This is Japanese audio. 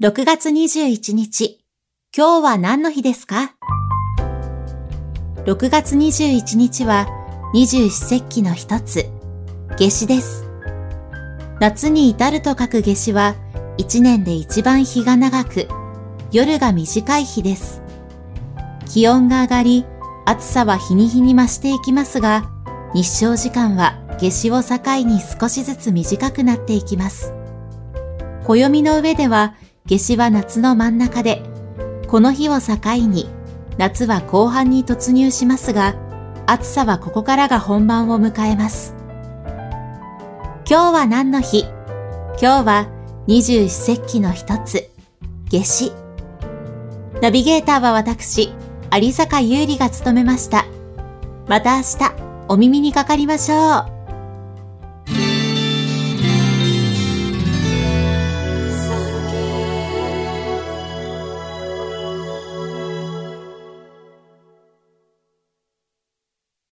6月21日、今日は何の日ですか ?6 月21日は二十四節気の一つ、夏至です。夏に至ると書く夏至は、一年で一番日が長く、夜が短い日です。気温が上がり、暑さは日に日に増していきますが、日照時間は夏至を境に少しずつ短くなっていきます。暦の上では、夏至は夏の真ん中で、この日を境に夏は後半に突入しますが、暑さはここからが本番を迎えます。今日は何の日？今日は二十四節気の一つ、夏至。ナビゲーターは私、有坂優里が務めました。また明日、お耳にかかりましょう。